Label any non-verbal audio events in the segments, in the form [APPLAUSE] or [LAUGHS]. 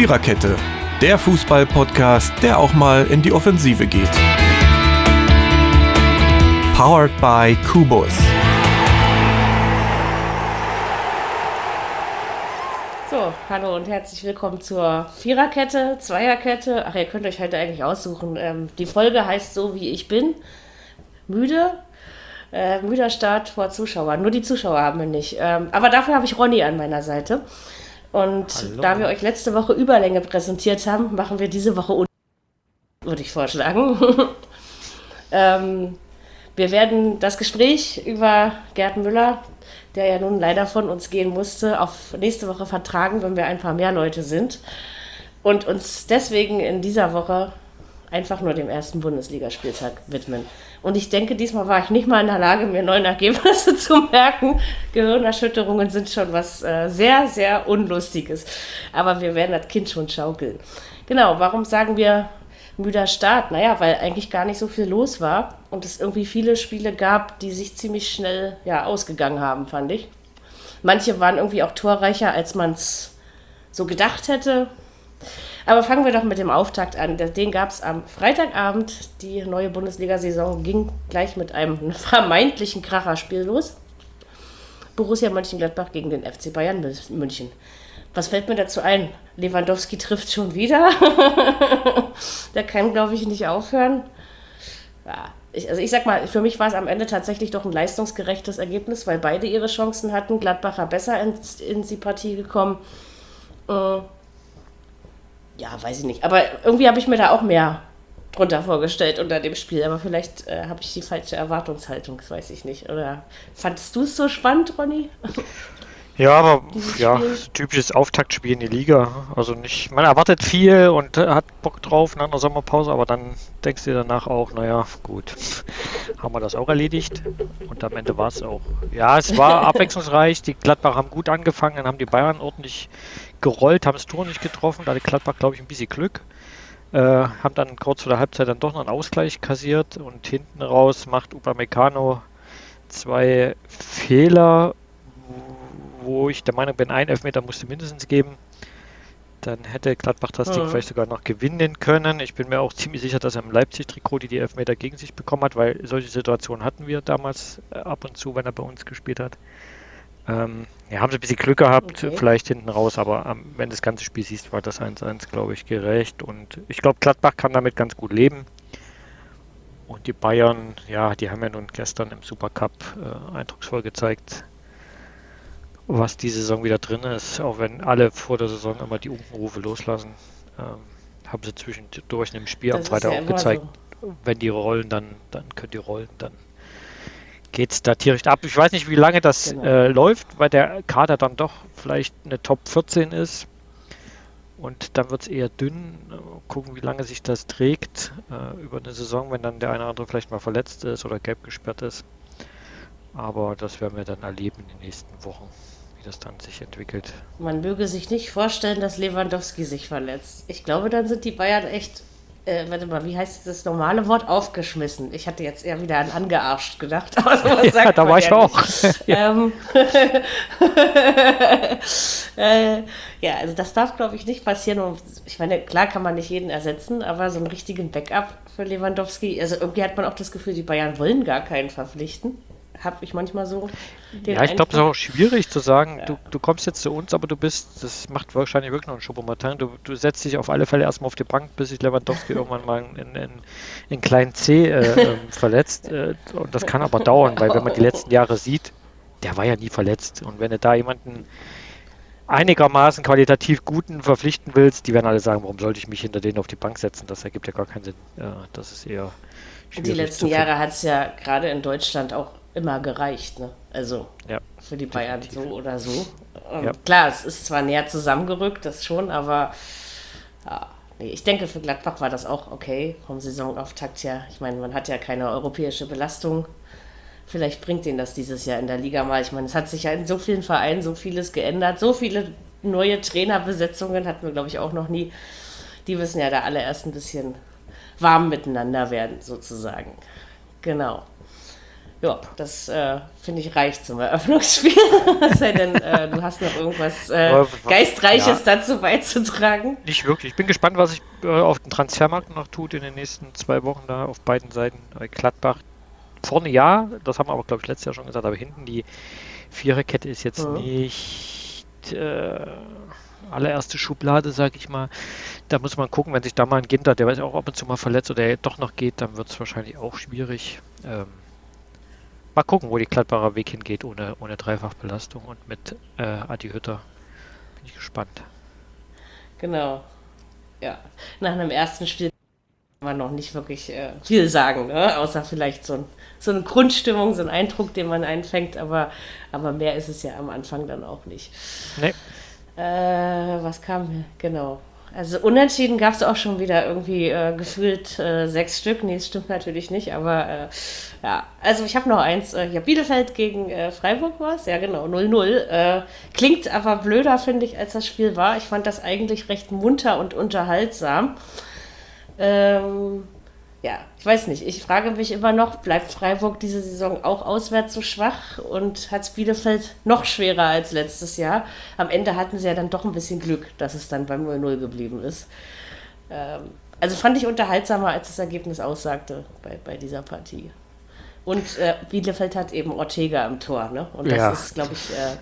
Viererkette, der Fußball-Podcast, der auch mal in die Offensive geht. Powered by Kubus. So, hallo und herzlich willkommen zur Viererkette, Zweierkette. Ach, ihr könnt euch heute eigentlich aussuchen. Ähm, die Folge heißt so, wie ich bin. Müde. Äh, müder Start vor Zuschauern. Nur die Zuschauer haben wir nicht. Ähm, aber dafür habe ich Ronny an meiner Seite. Und Hallo. da wir euch letzte Woche Überlänge präsentiert haben, machen wir diese Woche un würde ich vorschlagen. [LAUGHS] ähm, wir werden das Gespräch über Gerd Müller, der ja nun leider von uns gehen musste, auf nächste Woche vertragen, wenn wir ein paar mehr Leute sind. Und uns deswegen in dieser Woche einfach nur dem ersten Bundesligaspieltag widmen. Und ich denke, diesmal war ich nicht mal in der Lage, mir neun Ergebnisse [LAUGHS] zu merken. Gehirnerschütterungen sind schon was äh, sehr, sehr Unlustiges. Aber wir werden das Kind schon schaukeln. Genau, warum sagen wir müder Start? Naja, weil eigentlich gar nicht so viel los war und es irgendwie viele Spiele gab, die sich ziemlich schnell ja, ausgegangen haben, fand ich. Manche waren irgendwie auch torreicher, als man es so gedacht hätte. Aber fangen wir doch mit dem Auftakt an. Den gab es am Freitagabend. Die neue Bundesliga-Saison ging gleich mit einem [LAUGHS] vermeintlichen Kracherspiel los. Borussia Mönchengladbach gegen den FC Bayern München. Was fällt mir dazu ein? Lewandowski trifft schon wieder. [LAUGHS] Der kann, glaube ich, nicht aufhören. Ja, ich, also ich sag mal, für mich war es am Ende tatsächlich doch ein leistungsgerechtes Ergebnis, weil beide ihre Chancen hatten. Gladbacher besser in, in die Partie gekommen. Äh, ja, weiß ich nicht. Aber irgendwie habe ich mir da auch mehr drunter vorgestellt unter dem Spiel. Aber vielleicht äh, habe ich die falsche Erwartungshaltung, das weiß ich nicht. Oder fandest du es so spannend, Ronny? Ja, aber ja, typisches Auftaktspiel in die Liga. Also nicht, man erwartet viel und hat Bock drauf nach einer Sommerpause, aber dann denkst du danach auch, naja, gut, [LAUGHS] haben wir das auch erledigt. Und am Ende war es auch. Ja, es war [LAUGHS] abwechslungsreich. Die Gladbach haben gut angefangen, dann haben die Bayern ordentlich gerollt, haben das Tor nicht getroffen. Da hatte Gladbach, glaube ich, ein bisschen Glück. Äh, haben dann kurz vor der Halbzeit dann doch noch einen Ausgleich kassiert und hinten raus macht Upamecano zwei Fehler, wo ich der Meinung bin, ein Elfmeter musste mindestens geben. Dann hätte Gladbach das Ding vielleicht sogar noch gewinnen können. Ich bin mir auch ziemlich sicher, dass er im Leipzig-Trikot die, die Elfmeter gegen sich bekommen hat, weil solche Situationen hatten wir damals äh, ab und zu, wenn er bei uns gespielt hat. Ähm, ja, haben sie ein bisschen Glück gehabt, okay. vielleicht hinten raus, aber ähm, wenn du das ganze Spiel siehst, war das 1-1, glaube ich, gerecht. Und ich glaube, Gladbach kann damit ganz gut leben. Und die Bayern, ja, die haben ja nun gestern im Supercup äh, eindrucksvoll gezeigt, was die Saison wieder drin ist. Auch wenn alle vor der Saison immer die Unkenrufe loslassen, ähm, haben sie zwischendurch im Spiel das am Freitag ja auch gezeigt, so. wenn die rollen, dann, dann können die rollen, dann geht es da tierisch ab. Ich weiß nicht, wie lange das genau. äh, läuft, weil der Kader dann doch vielleicht eine Top 14 ist. Und dann wird es eher dünn. Gucken, wie lange sich das trägt äh, über eine Saison, wenn dann der eine oder andere vielleicht mal verletzt ist oder gelb gesperrt ist. Aber das werden wir dann erleben in den nächsten Wochen, wie das dann sich entwickelt. Man möge sich nicht vorstellen, dass Lewandowski sich verletzt. Ich glaube, dann sind die Bayern echt äh, warte mal, wie heißt das normale Wort? Aufgeschmissen. Ich hatte jetzt eher wieder an angearscht gedacht, [LAUGHS] aber sowas ja, sagt da war ich auch. [LAUGHS] ähm, [LAUGHS] äh, ja, also das darf, glaube ich, nicht passieren. ich meine, klar kann man nicht jeden ersetzen, aber so einen richtigen Backup für Lewandowski, also irgendwie hat man auch das Gefühl, die Bayern wollen gar keinen verpflichten habe ich manchmal so den Ja, ich glaube, es ist auch schwierig zu sagen, ja. du, du kommst jetzt zu uns, aber du bist, das macht wahrscheinlich wirklich noch ein Schubbermartin, du, du setzt dich auf alle Fälle erstmal auf die Bank, bis sich Lewandowski [LAUGHS] irgendwann mal in, in, in kleinen C äh, äh, [LAUGHS] verletzt. Äh, und das kann aber dauern, weil wenn man die letzten Jahre sieht, der war ja nie verletzt. Und wenn du da jemanden einigermaßen qualitativ guten verpflichten willst, die werden alle sagen, warum sollte ich mich hinter denen auf die Bank setzen? Das ergibt ja gar keinen Sinn. Ja, das ist eher schwierig. Die letzten Jahre hat es ja gerade in Deutschland auch immer gereicht. Ne? Also ja, für die Bayern definitiv. so oder so. Ja. Klar, es ist zwar näher zusammengerückt, das schon, aber ja, nee, ich denke, für Gladbach war das auch okay vom Saisonauftakt her. Ich meine, man hat ja keine europäische Belastung. Vielleicht bringt ihnen das dieses Jahr in der Liga mal. Ich meine, es hat sich ja in so vielen Vereinen so vieles geändert, so viele neue Trainerbesetzungen hatten wir, glaube ich, auch noch nie. Die müssen ja da alle erst ein bisschen warm miteinander werden, sozusagen. Genau. Ja, das äh, finde ich reicht zum Eröffnungsspiel. [LAUGHS] sei denn, äh, du hast noch irgendwas äh, Geistreiches ja. dazu beizutragen. Nicht wirklich. Ich bin gespannt, was sich äh, auf dem Transfermarkt noch tut in den nächsten zwei Wochen da auf beiden Seiten. Gladbach vorne ja, das haben wir aber, glaube ich, letztes Jahr schon gesagt, aber hinten die Viererkette ist jetzt mhm. nicht äh, allererste Schublade, sage ich mal. Da muss man gucken, wenn sich da mal ein Ginter, der weiß auch ab und zu mal verletzt oder doch noch geht, dann wird es wahrscheinlich auch schwierig. Ähm, mal gucken, wo die Gladbacher Weg hingeht ohne, ohne Dreifachbelastung und mit äh, Adi Hütter. Bin ich gespannt. Genau. Ja. Nach einem ersten Spiel kann man noch nicht wirklich äh, viel sagen, ne? außer vielleicht so, ein, so eine Grundstimmung, so ein Eindruck, den man einfängt, aber, aber mehr ist es ja am Anfang dann auch nicht. Nee. Äh, was kam hier? Genau. Also unentschieden gab es auch schon wieder irgendwie äh, gefühlt äh, sechs Stück. Nee, das stimmt natürlich nicht, aber äh, ja. Also ich habe noch eins. Äh, ja, Bielefeld gegen äh, Freiburg war es. Ja, genau, 0-0. Äh, klingt aber blöder, finde ich, als das Spiel war. Ich fand das eigentlich recht munter und unterhaltsam. Ähm, ja, ich weiß nicht. Ich frage mich immer noch, bleibt Freiburg diese Saison auch auswärts so schwach und hat Bielefeld noch schwerer als letztes Jahr? Am Ende hatten sie ja dann doch ein bisschen Glück, dass es dann beim 0-0 geblieben ist. Ähm, also fand ich unterhaltsamer, als das Ergebnis aussagte bei, bei dieser Partie. Und äh, Bielefeld hat eben Ortega im Tor, ne? Und das ja. ist, glaube ich, äh,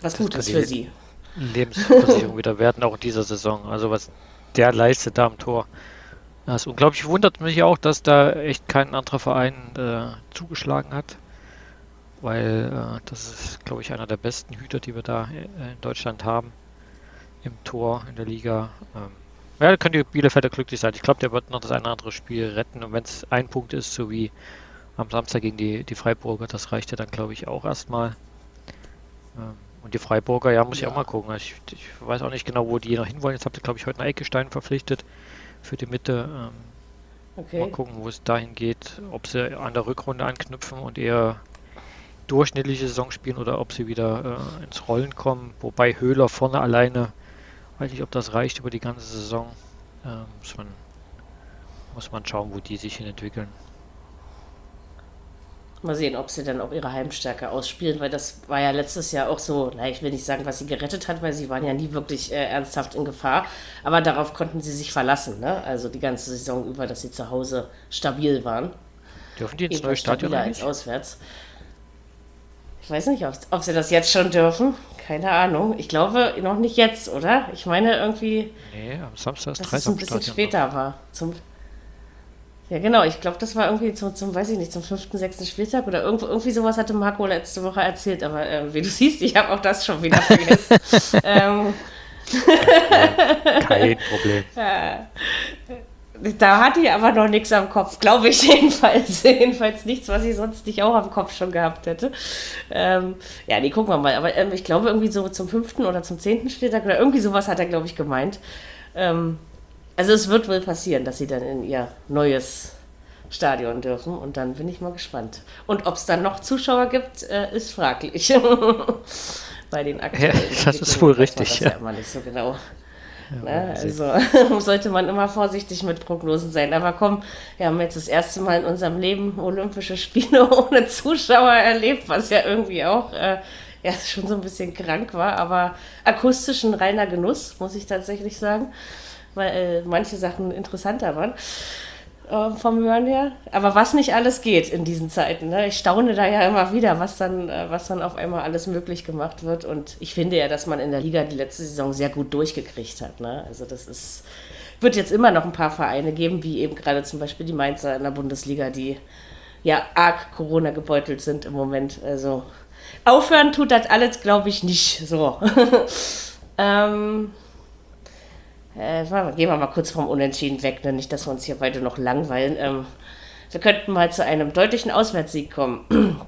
was Gutes für sie. Lebensversicherung wieder werden, auch in dieser Saison. Also was der leistet da im Tor. Das ist unglaublich. Wundert mich auch, dass da echt kein anderer Verein äh, zugeschlagen hat. Weil äh, das ist, glaube ich, einer der besten Hüter, die wir da äh, in Deutschland haben. Im Tor, in der Liga. Ähm, ja, da können die Bielefelder glücklich sein. Ich glaube, der wird noch das eine oder andere Spiel retten. Und wenn es ein Punkt ist, so wie am Samstag gegen die, die Freiburger, das reicht ja dann, glaube ich, auch erstmal. Ähm, und die Freiburger, ja, muss ja. ich auch mal gucken. Ich, ich, weiß auch nicht genau, wo die noch hinwollen. Jetzt habt ihr, glaube ich, heute einen Eckestein verpflichtet für die Mitte. Ähm, okay. Mal gucken, wo es dahin geht, ob sie an der Rückrunde anknüpfen und eher durchschnittliche Saison spielen oder ob sie wieder äh, ins Rollen kommen. Wobei Höhler vorne alleine, weiß nicht, ob das reicht über die ganze Saison. Äh, muss, man, muss man schauen, wo die sich hin entwickeln. Mal sehen, ob sie dann auch ihre Heimstärke ausspielen, weil das war ja letztes Jahr auch so, na, ich will nicht sagen, was sie gerettet hat, weil sie waren ja nie wirklich äh, ernsthaft in Gefahr, aber darauf konnten sie sich verlassen, ne? Also die ganze Saison über, dass sie zu Hause stabil waren. Dürfen die ins neue Stadion als auswärts. Ich weiß nicht, ob, ob, sie das jetzt schon dürfen. Keine Ahnung. Ich glaube noch nicht jetzt, oder? Ich meine irgendwie. Nee, am Samstag ist dass es ein bisschen später war. Zum, ja, genau. Ich glaube, das war irgendwie zum, zum, weiß ich nicht, zum fünften, sechsten Spieltag oder irgendwo, irgendwie sowas hatte Marco letzte Woche erzählt. Aber äh, wie du siehst, ich habe auch das schon wieder vergessen. [LAUGHS] ähm, Kein Problem. [LAUGHS] Da hatte ich aber noch nichts am Kopf, glaube ich [LAUGHS] jedenfalls. jedenfalls nichts, was ich sonst nicht auch am Kopf schon gehabt hätte. Ähm, ja, nee, gucken wir mal. Aber ähm, ich glaube irgendwie so zum fünften oder zum zehnten Spieltag oder irgendwie sowas hat er, glaube ich, gemeint. Ähm, also es wird wohl passieren, dass sie dann in ihr neues Stadion dürfen und dann bin ich mal gespannt. Und ob es dann noch Zuschauer gibt, äh, ist fraglich. [LAUGHS] Bei den aktuellen. Ja, [LAUGHS] das ist wohl richtig. Das ja. ja immer nicht so genau. Ja, ne? Also [LAUGHS] sollte man immer vorsichtig mit Prognosen sein. Aber komm, wir haben jetzt das erste Mal in unserem Leben Olympische Spiele ohne Zuschauer erlebt, was ja irgendwie auch äh, ja, schon so ein bisschen krank war. Aber akustisch ein reiner Genuss, muss ich tatsächlich sagen weil äh, manche Sachen interessanter waren äh, vom Hören her. Aber was nicht alles geht in diesen Zeiten. Ne? Ich staune da ja immer wieder, was dann, äh, was dann auf einmal alles möglich gemacht wird. Und ich finde ja, dass man in der Liga die letzte Saison sehr gut durchgekriegt hat. Ne? Also das ist, wird jetzt immer noch ein paar Vereine geben, wie eben gerade zum Beispiel die Mainzer in der Bundesliga, die ja arg Corona gebeutelt sind im Moment. Also aufhören tut das alles, glaube ich, nicht so. [LAUGHS] ähm, äh, gehen wir mal kurz vom Unentschieden weg, ne? nicht, dass wir uns hier beide noch langweilen. Ähm, wir könnten mal zu einem deutlichen Auswärtssieg kommen. [CLEARS THROAT]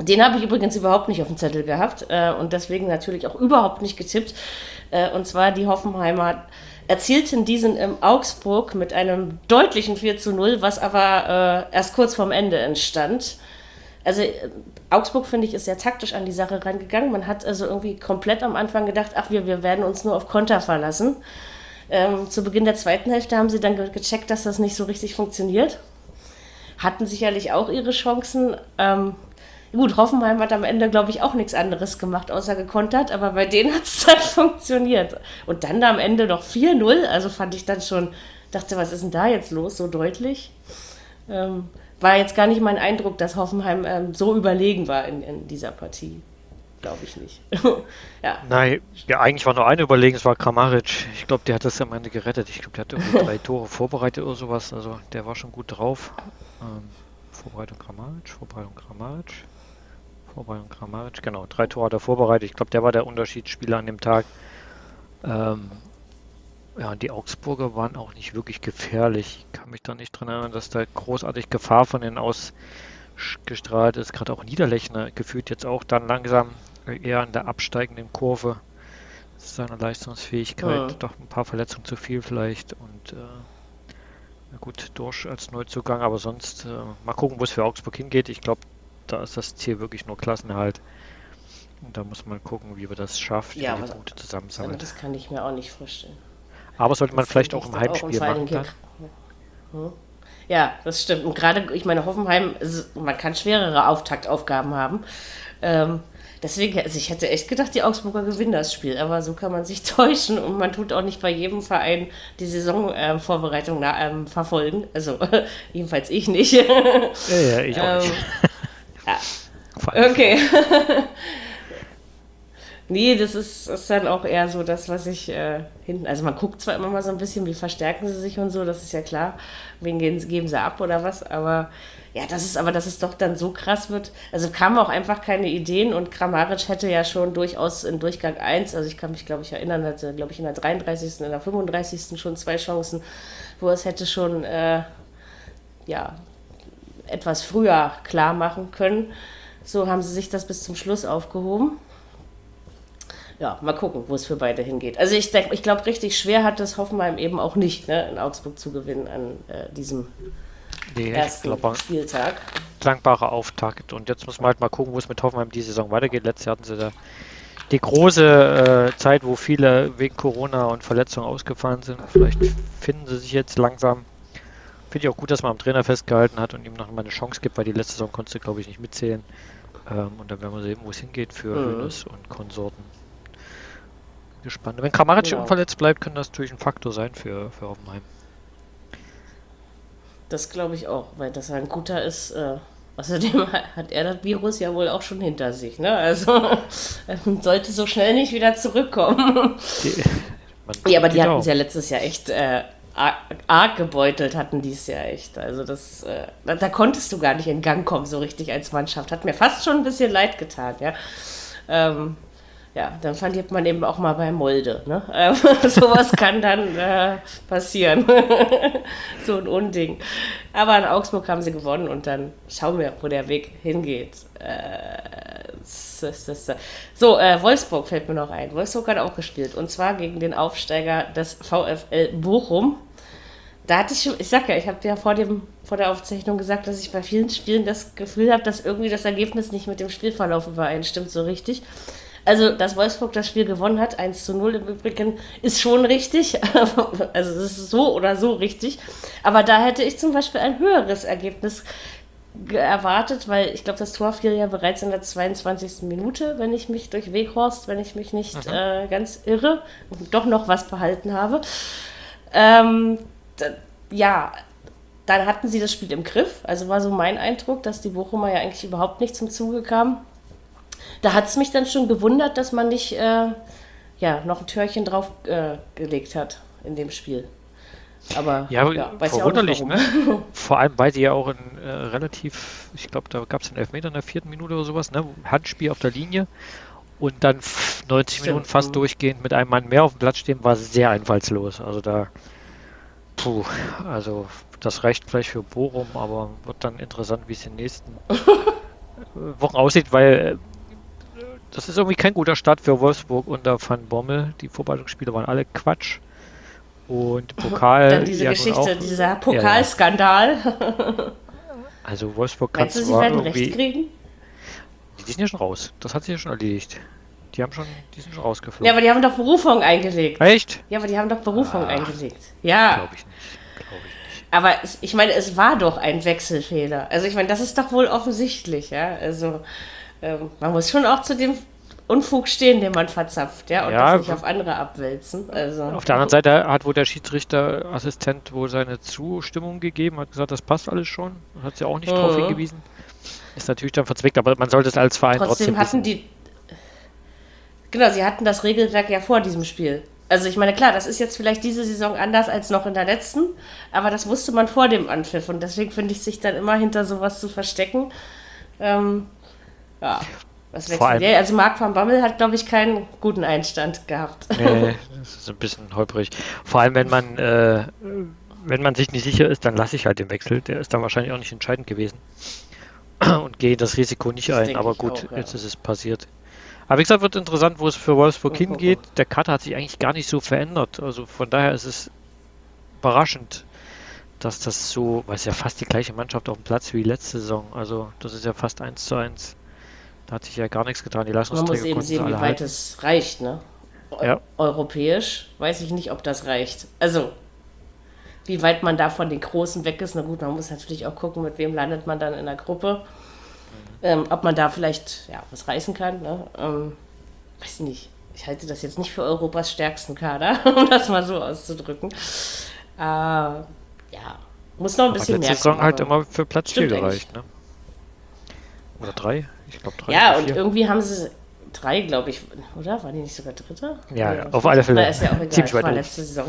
Den habe ich übrigens überhaupt nicht auf dem Zettel gehabt äh, und deswegen natürlich auch überhaupt nicht getippt. Äh, und zwar die Hoffenheimer erzielten diesen im Augsburg mit einem deutlichen 4 zu 0, was aber äh, erst kurz vorm Ende entstand. Also äh, Augsburg, finde ich, ist sehr taktisch an die Sache rangegangen. Man hat also irgendwie komplett am Anfang gedacht, ach, wir, wir werden uns nur auf Konter verlassen. Ähm, zu Beginn der zweiten Hälfte haben sie dann ge gecheckt, dass das nicht so richtig funktioniert. Hatten sicherlich auch ihre Chancen. Ähm, Gut, Hoffenheim hat am Ende, glaube ich, auch nichts anderes gemacht, außer gekontert, aber bei denen [LAUGHS] hat es dann funktioniert. Und dann da am Ende noch 4-0, also fand ich dann schon, dachte, was ist denn da jetzt los, so deutlich? Ähm, war jetzt gar nicht mein Eindruck, dass Hoffenheim ähm, so überlegen war in, in dieser Partie. Glaube ich nicht. [LAUGHS] ja. Nein, ja, eigentlich war nur eine überlegen, es war Kramaric. Ich glaube, der hat das am Ende gerettet. Ich glaube, der hat irgendwie [LAUGHS] drei Tore vorbereitet oder sowas. Also der war schon gut drauf. Ähm, Vorbereitung Kramaric, Vorbereitung Kramaric. Vorbereitung Kramaric, genau, drei Tore hat er vorbereitet. Ich glaube, der war der Unterschiedsspieler an dem Tag. Ähm, ja, die Augsburger waren auch nicht wirklich gefährlich. Ich kann mich da nicht dran erinnern, dass da großartig Gefahr von denen ausgestrahlt ist. Gerade auch Niederlechner gefühlt jetzt auch dann langsam eher an der absteigenden Kurve seiner Leistungsfähigkeit. Ja. Doch ein paar Verletzungen zu viel vielleicht und äh, gut, durch als Neuzugang, aber sonst äh, mal gucken, wo es für Augsburg hingeht. Ich glaube, da ist das Ziel wirklich nur Klassenerhalt. Und da muss man gucken, wie wir das schafft, ja, die Punkte zusammensammeln. Das kann ich mir auch nicht vorstellen. Aber sollte man das vielleicht auch im Heimspiel auch machen. Hm? Ja, das stimmt. Und gerade, ich meine, Hoffenheim, man kann schwerere Auftaktaufgaben haben. Ähm, deswegen, also ich hätte echt gedacht, die Augsburger gewinnen das Spiel. Aber so kann man sich [LAUGHS] täuschen und man tut auch nicht bei jedem Verein die Saisonvorbereitung äh, ähm, verfolgen. Also [LAUGHS] jedenfalls ich nicht. ja, ja, ich auch [LAUGHS] nicht. Ähm, ja. Okay. Nee, das ist, ist, dann auch eher so das, was ich äh, hinten. Also man guckt zwar immer mal so ein bisschen, wie verstärken sie sich und so, das ist ja klar, wen geben, sie ab oder was, aber ja, das ist aber, dass es doch dann so krass wird. Also kamen auch einfach keine Ideen und Kramaric hätte ja schon durchaus in Durchgang 1, also ich kann mich, glaube ich, erinnern, hatte, glaube ich, in der 33., in der 35. schon zwei Chancen, wo es hätte schon, äh, ja, etwas früher klar machen können. So haben sie sich das bis zum Schluss aufgehoben. Ja, mal gucken, wo es für beide hingeht. Also ich denke, ich glaube, richtig schwer hat das Hoffenheim eben auch nicht, ne, in Augsburg zu gewinnen an äh, diesem nee, ersten glaub, Spieltag. Dankbarer Auftakt. Und jetzt muss man halt mal gucken, wo es mit Hoffenheim die Saison weitergeht. Letztes Jahr hatten sie da die große äh, Zeit, wo viele wegen Corona und Verletzungen ausgefallen sind. Vielleicht finden sie sich jetzt langsam. Finde ich auch gut, dass man am Trainer festgehalten hat und ihm noch mal eine Chance gibt, weil die letzte Saison konntest du, glaube ich, nicht mitzählen. Ähm, und dann werden wir sehen, wo es hingeht für mhm. Hönes und Konsorten. Gespannt. Wenn Kramaric genau. unverletzt bleibt, kann das natürlich ein Faktor sein für, für Hoffenheim. Das glaube ich auch, weil das ein guter ist. Äh, außerdem [LAUGHS] hat er das Virus ja wohl auch schon hinter sich. Ne? Also [LAUGHS] sollte so schnell nicht wieder zurückkommen. Die, [LAUGHS] ja, aber die hatten es ja letztes Jahr echt äh, arg gebeutelt hatten die es ja echt. Also das, äh, da, da, konntest du gar nicht in Gang kommen so richtig als Mannschaft. Hat mir fast schon ein bisschen leid getan, ja. Ähm, ja, dann verliert man eben auch mal bei Molde. Ne? Ähm, [LAUGHS] sowas kann dann äh, passieren. [LAUGHS] so ein Unding. Aber in Augsburg haben sie gewonnen und dann schauen wir, wo der Weg hingeht. Äh, so, äh, Wolfsburg fällt mir noch ein. Wolfsburg hat auch gespielt und zwar gegen den Aufsteiger des VfL Bochum. Da hatte ich schon, ich sag ja, ich habe ja vor, dem, vor der Aufzeichnung gesagt, dass ich bei vielen Spielen das Gefühl habe, dass irgendwie das Ergebnis nicht mit dem Spielverlauf übereinstimmt so richtig. Also, dass Wolfsburg das Spiel gewonnen hat, 1 zu 0 im Übrigen, ist schon richtig. [LAUGHS] also, es ist so oder so richtig. Aber da hätte ich zum Beispiel ein höheres Ergebnis erwartet, weil ich glaube, das Tor fiel ja bereits in der 22. Minute, wenn ich mich durch Weghorst, wenn ich mich nicht mhm. äh, ganz irre und doch noch was behalten habe. Ähm, ja, dann hatten sie das Spiel im Griff. Also war so mein Eindruck, dass die Bochumer ja eigentlich überhaupt nicht zum Zuge kamen. Da hat es mich dann schon gewundert, dass man nicht äh, ja, noch ein Türchen drauf äh, gelegt hat in dem Spiel. Aber ja, ja verwunderlich, ne? [LAUGHS] Vor allem, weil sie ja auch in äh, relativ, ich glaube, da gab es einen Elfmeter in der vierten Minute oder sowas, ne? Handspiel auf der Linie und dann 90 Stimmt. Minuten fast durchgehend mit einem Mann mehr auf dem Platz stehen, war sehr einfallslos. Also da, puh, also das reicht vielleicht für Bochum, aber wird dann interessant, wie es in den nächsten [LAUGHS] Wochen aussieht, weil äh, das ist irgendwie kein guter Start für Wolfsburg unter Van Bommel. Die Vorbereitungsspiele waren alle Quatsch. Und Pokal. Dann diese Geschichte, auch, dieser Pokalskandal. Ja. [LAUGHS] Also Wolfsburg kann Meinst du, sie werden recht kriegen? Die sind ja schon raus. Das hat sich ja schon erledigt. Die haben schon, die sind schon rausgeflogen. Ja, aber die haben doch Berufung eingelegt. Echt? Ja, aber die haben doch Berufung ah, eingelegt. Ja. Glaube ich nicht. Glaube ich nicht. aber es, ich meine, es war doch ein Wechselfehler. Also ich meine, das ist doch wohl offensichtlich, ja. Also ähm, man muss schon auch zu dem Unfug stehen, den man verzapft, ja, und ja, das nicht auf andere abwälzen. Also. Auf der anderen Seite hat wohl der Schiedsrichterassistent wohl seine Zustimmung gegeben, hat gesagt, das passt alles schon, hat sie auch nicht mhm. drauf hingewiesen. Ist natürlich dann verzwickt, aber man sollte es als Verein trotzdem, trotzdem hatten die Genau, sie hatten das Regelwerk ja vor diesem Spiel. Also ich meine, klar, das ist jetzt vielleicht diese Saison anders als noch in der letzten, aber das wusste man vor dem Anpfiff und deswegen finde ich sich dann immer hinter sowas zu verstecken. Ähm, ja, was wechselt der? Also Marc van Bammel hat, glaube ich, keinen guten Einstand gehabt. [LAUGHS] Nee, das ist ein bisschen holprig. Vor allem, wenn man, äh, wenn man sich nicht sicher ist, dann lasse ich halt den Wechsel. Der ist dann wahrscheinlich auch nicht entscheidend gewesen. [CLEARS THROAT] Und gehe das Risiko nicht das ein. Aber gut, auch, ja. jetzt ist es passiert. Aber wie gesagt, wird interessant, wo es für Wolfsburg hingeht. Der Kader hat sich eigentlich gar nicht so verändert. Also von daher ist es überraschend, dass das so, weil es ja fast die gleiche Mannschaft auf dem Platz wie letzte Saison. Also das ist ja fast eins zu eins. Da hat sich ja gar nichts getan. Die Leistungsträger Man muss eben sehen, wie weit halten. es reicht, ne? Ja. Europäisch weiß ich nicht, ob das reicht. Also wie weit man da von den Großen weg ist. Na gut, man muss natürlich auch gucken, mit wem landet man dann in der Gruppe ähm, ob man da vielleicht ja, was reißen kann. Ne? Ähm, weiß nicht. Ich halte das jetzt nicht für Europas stärksten Kader, [LAUGHS] um das mal so auszudrücken. Äh, ja, muss noch ein bisschen mehr. Saison halt immer für Platz 4 gereicht, ne? Oder drei? Ich glaube drei. Ja, und irgendwie haben sie drei, glaube ich, oder? Waren die nicht sogar Dritter? Ja, ja auf alle Fälle. ist ja auch egal. Ziemlich war letzte Saison.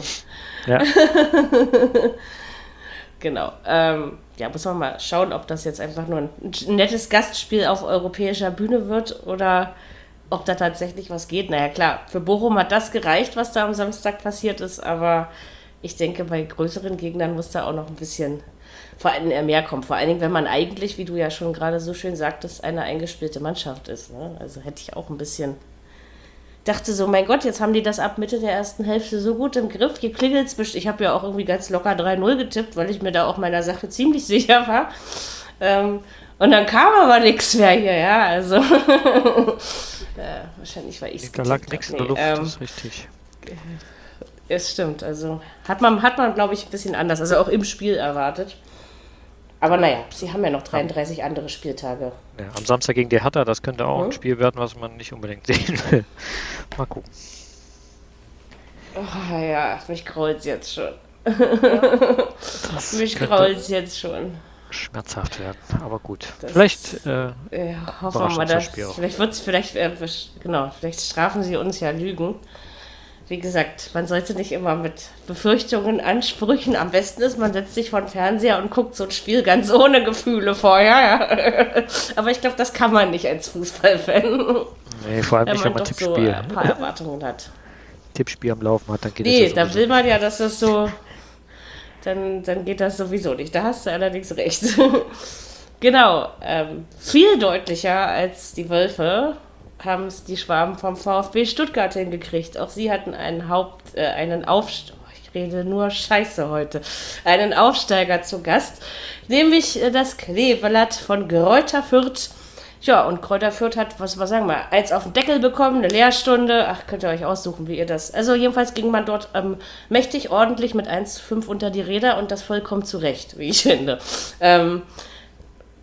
Ja. [LAUGHS] genau. Ähm, ja, muss man mal schauen, ob das jetzt einfach nur ein nettes Gastspiel auf europäischer Bühne wird oder ob da tatsächlich was geht. Naja, klar, für Bochum hat das gereicht, was da am Samstag passiert ist, aber ich denke, bei größeren Gegnern muss da auch noch ein bisschen vor allem mehr kommen. Vor allen Dingen, wenn man eigentlich, wie du ja schon gerade so schön sagtest, eine eingespielte Mannschaft ist. Ne? Also hätte ich auch ein bisschen dachte so, mein Gott, jetzt haben die das ab Mitte der ersten Hälfte so gut im Griff. Hier klingelt es Ich habe ja auch irgendwie ganz locker 3-0 getippt, weil ich mir da auch meiner Sache ziemlich sicher war. Ähm, und dann kam aber nichts mehr hier, ja. Also [LAUGHS] äh, wahrscheinlich war ich Da lag nichts in der Luft, ähm, das ist richtig. Es stimmt, also hat man, hat man glaube ich, ein bisschen anders, also auch im Spiel erwartet. Aber naja, sie haben ja noch 33 ja. andere Spieltage. Ja, am Samstag gegen die Hertha, das könnte auch mhm. ein Spiel werden, was man nicht unbedingt [LAUGHS] sehen will. Mal gucken. Oh, ja, mich grault jetzt schon. [LAUGHS] mich grault jetzt schon. Schmerzhaft werden, aber gut. Das vielleicht. Äh, ja, hoffen wir dass. Vielleicht wird es vielleicht. Äh, genau, vielleicht strafen sie uns ja Lügen wie gesagt, man sollte nicht immer mit Befürchtungen, Ansprüchen. Am besten ist, man setzt sich vor den Fernseher und guckt so ein Spiel ganz ohne Gefühle vorher. Ja. [LAUGHS] Aber ich glaube, das kann man nicht als Fußballfan. Nee, vor allem wenn nicht, wenn man Tippspiel so ein paar Erwartungen hat. Tippspiel am Laufen hat, dann geht nee, das Nee, da will man ja, dass das so. Dann, dann geht das sowieso nicht. Da hast du allerdings recht. [LAUGHS] genau. Ähm, viel deutlicher als die Wölfe haben es die Schwaben vom VfB Stuttgart hingekriegt. Auch sie hatten einen Haupt, äh, einen Aufstieg. Oh, rede nur Scheiße heute. Einen Aufsteiger zu Gast, nämlich äh, das Kleeblatt von Kräuter Fürth. Ja, und Kräuter Fürth hat, was, was sagen wir, eins auf den Deckel bekommen, eine Lehrstunde. Ach, könnt ihr euch aussuchen, wie ihr das. Also, jedenfalls ging man dort ähm, mächtig ordentlich mit 1,5 unter die Räder und das vollkommen zurecht, wie ich finde. Ähm,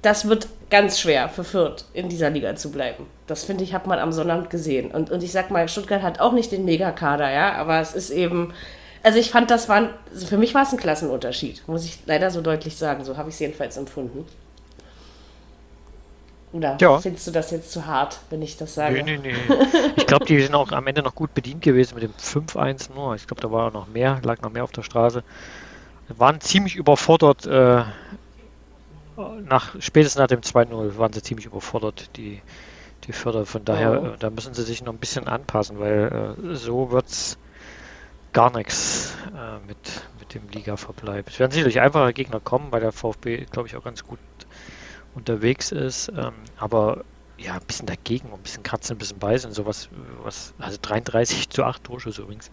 das wird ganz schwer für Fürth in dieser Liga zu bleiben. Das finde ich, hat man am Sonnabend gesehen. Und, und ich sag mal, Stuttgart hat auch nicht den Megakader, ja, aber es ist eben. Also ich fand, das war, also für mich war es ein Klassenunterschied, muss ich leider so deutlich sagen. So habe ich es jedenfalls empfunden. Oder ja. findest du das jetzt zu hart, wenn ich das sage? Nee, nee, nee. Ich glaube, die sind auch am Ende noch gut bedient gewesen mit dem 5-1 nur. Ich glaube, da war noch mehr, lag noch mehr auf der Straße. Waren ziemlich überfordert äh, nach, spätestens nach dem 2-0 waren sie ziemlich überfordert, die, die Förder. Von daher, oh. Da müssen sie sich noch ein bisschen anpassen, weil äh, so wird es gar nichts äh, mit, mit dem Liga-Verbleib. Es werden sicherlich einfache Gegner kommen, weil der VfB, glaube ich, auch ganz gut unterwegs ist. Ähm, aber ja, ein bisschen dagegen, ein bisschen kratzen, ein bisschen beißen, sowas, was, also 33 zu 8 Torschüsse übrigens.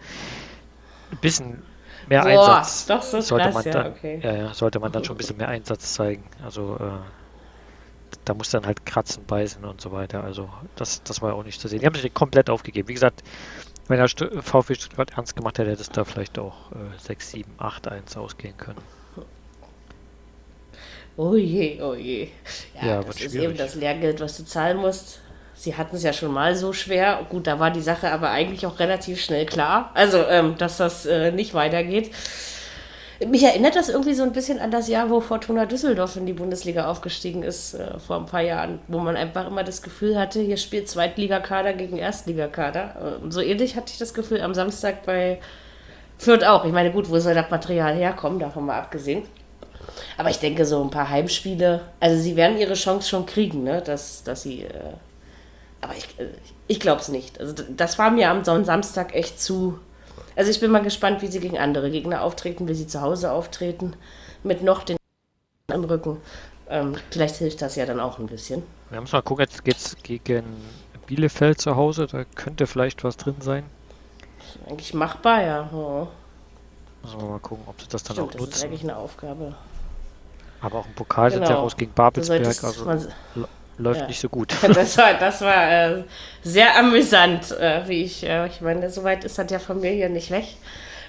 Ein bisschen mehr Boah, Einsatz. Doch so sollte krass, man dann, ja, okay. ja, ja, sollte man dann schon ein bisschen mehr Einsatz zeigen. Also äh, da muss dann halt kratzen, beißen und so weiter. Also das, das war auch nicht zu sehen. Die haben sich komplett aufgegeben. Wie gesagt, wenn der VfB Stuttgart ernst gemacht hätte, hätte es da vielleicht auch äh, 6, 7, 8, 1 ausgehen können. Oh je, oh je. Ja, ja das ist schwierig. eben das Lehrgeld, was du zahlen musst. Sie hatten es ja schon mal so schwer. Gut, da war die Sache aber eigentlich auch relativ schnell klar. Also, ähm, dass das äh, nicht weitergeht. Mich erinnert das irgendwie so ein bisschen an das Jahr, wo Fortuna Düsseldorf in die Bundesliga aufgestiegen ist, äh, vor ein paar Jahren, wo man einfach immer das Gefühl hatte, hier spielt Zweitligakader gegen Erstligakader. Äh, so ähnlich hatte ich das Gefühl am Samstag bei Fürth auch. Ich meine, gut, wo soll das Material herkommen, davon mal abgesehen. Aber ich denke, so ein paar Heimspiele, also sie werden ihre Chance schon kriegen, ne? dass, dass sie. Äh, aber ich, äh, ich glaube es nicht. Also das war mir am Samstag echt zu also ich bin mal gespannt, wie sie gegen andere Gegner auftreten, wie sie zu Hause auftreten, mit noch den im Rücken. Ähm, vielleicht hilft das ja dann auch ein bisschen. Wir müssen mal gucken, jetzt geht es gegen Bielefeld zu Hause, da könnte vielleicht was drin sein. Eigentlich machbar, ja. Oh. Müssen wir mal gucken, ob sie das dann Stimmt, auch nutzen. Das ist eigentlich eine Aufgabe. Aber auch im Pokal genau. sind ja raus gegen Babelsberg, also läuft ja. nicht so gut. [LAUGHS] Das war, [LAUGHS] das war äh, sehr amüsant, äh, wie ich, äh, ich meine, so weit ist das ja von mir hier nicht weg.